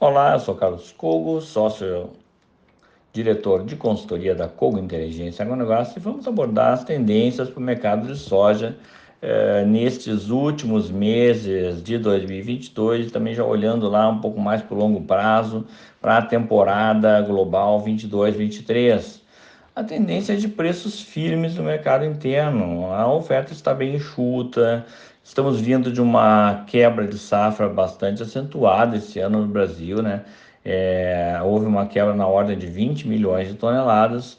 Olá, eu sou Carlos Cogo, sócio diretor de consultoria da Cogo Inteligência Agronegócio e vamos abordar as tendências para o mercado de soja eh, nestes últimos meses de 2022 também já olhando lá um pouco mais para o longo prazo para a temporada global 22-23. A tendência é de preços firmes no mercado interno, a oferta está bem enxuta, Estamos vindo de uma quebra de safra bastante acentuada esse ano no Brasil, né? É, houve uma quebra na ordem de 20 milhões de toneladas.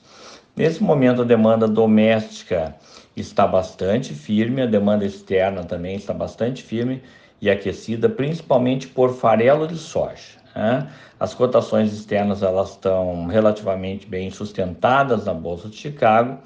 Nesse momento, a demanda doméstica está bastante firme, a demanda externa também está bastante firme e aquecida, principalmente por farelo de soja. Né? As cotações externas elas estão relativamente bem sustentadas na Bolsa de Chicago,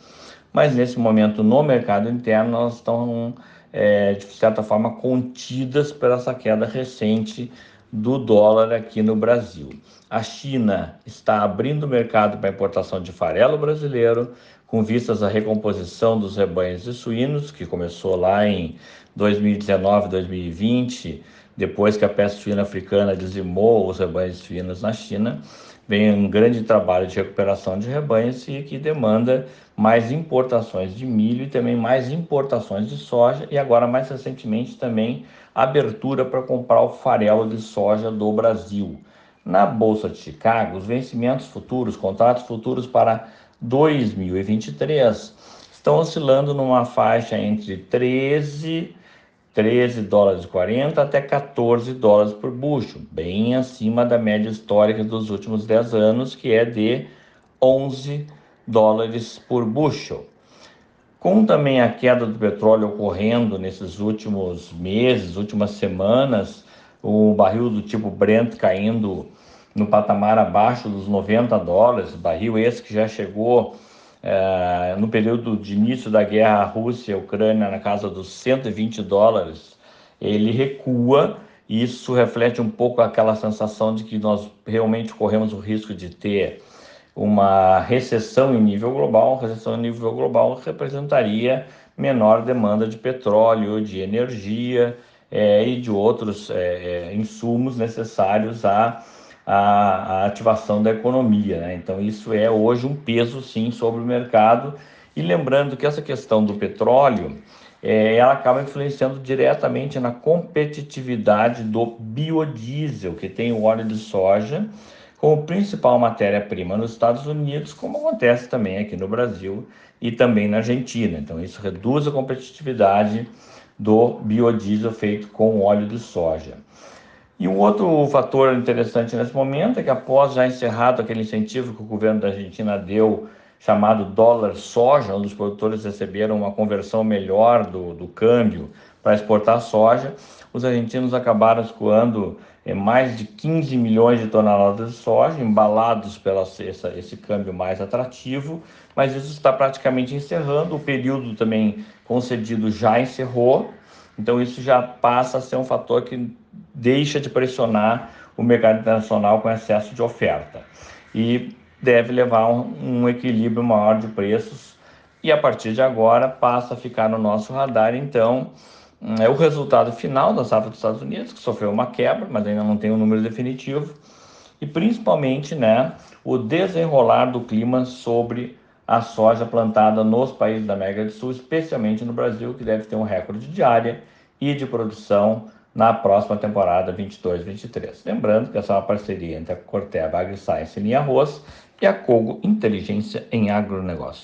mas nesse momento no mercado interno elas estão é, de certa forma, contidas por essa queda recente do dólar aqui no Brasil. A China está abrindo o mercado para importação de farelo brasileiro, com vistas à recomposição dos rebanhos de suínos, que começou lá em 2019, 2020, depois que a peste suína africana dizimou os rebanhos suínos na China vem um grande trabalho de recuperação de rebanhos e que demanda mais importações de milho e também mais importações de soja e agora mais recentemente também abertura para comprar o farelo de soja do Brasil. Na Bolsa de Chicago, os vencimentos futuros, contratos futuros para 2023 estão oscilando numa faixa entre 13 13 dólares e 40 até 14 dólares por bucho, bem acima da média histórica dos últimos 10 anos, que é de 11 dólares por bushel. Com também a queda do petróleo ocorrendo nesses últimos meses, últimas semanas, o barril do tipo Brent caindo no patamar abaixo dos 90 dólares, barril esse que já chegou é, no período de início da guerra Rússia-Ucrânia, na casa dos 120 dólares, ele recua. E isso reflete um pouco aquela sensação de que nós realmente corremos o risco de ter uma recessão em nível global. Recessão em nível global representaria menor demanda de petróleo, de energia é, e de outros é, é insumos necessários a a, a ativação da economia. Né? Então, isso é hoje um peso, sim, sobre o mercado. E lembrando que essa questão do petróleo, é, ela acaba influenciando diretamente na competitividade do biodiesel, que tem o óleo de soja como principal matéria-prima nos Estados Unidos, como acontece também aqui no Brasil e também na Argentina. Então, isso reduz a competitividade do biodiesel feito com óleo de soja. E um outro fator interessante nesse momento é que após já encerrado aquele incentivo que o governo da Argentina deu, chamado dólar soja, onde os produtores receberam uma conversão melhor do, do câmbio para exportar soja, os argentinos acabaram escoando é, mais de 15 milhões de toneladas de soja, embalados pelo esse câmbio mais atrativo, mas isso está praticamente encerrando, o período também concedido já encerrou, então isso já passa a ser um fator que deixa de pressionar o mercado internacional com excesso de oferta. E deve levar um, um equilíbrio maior de preços. E a partir de agora passa a ficar no nosso radar. Então é o resultado final da safra dos Estados Unidos que sofreu uma quebra mas ainda não tem um número definitivo. E principalmente né o desenrolar do clima sobre a soja plantada nos países da América do Sul, especialmente no Brasil, que deve ter um recorde de área e de produção na próxima temporada 22-23. Lembrando que essa é uma parceria entre a Corteva AgriScience em Arroz e a Cogo Inteligência em Agronegócio.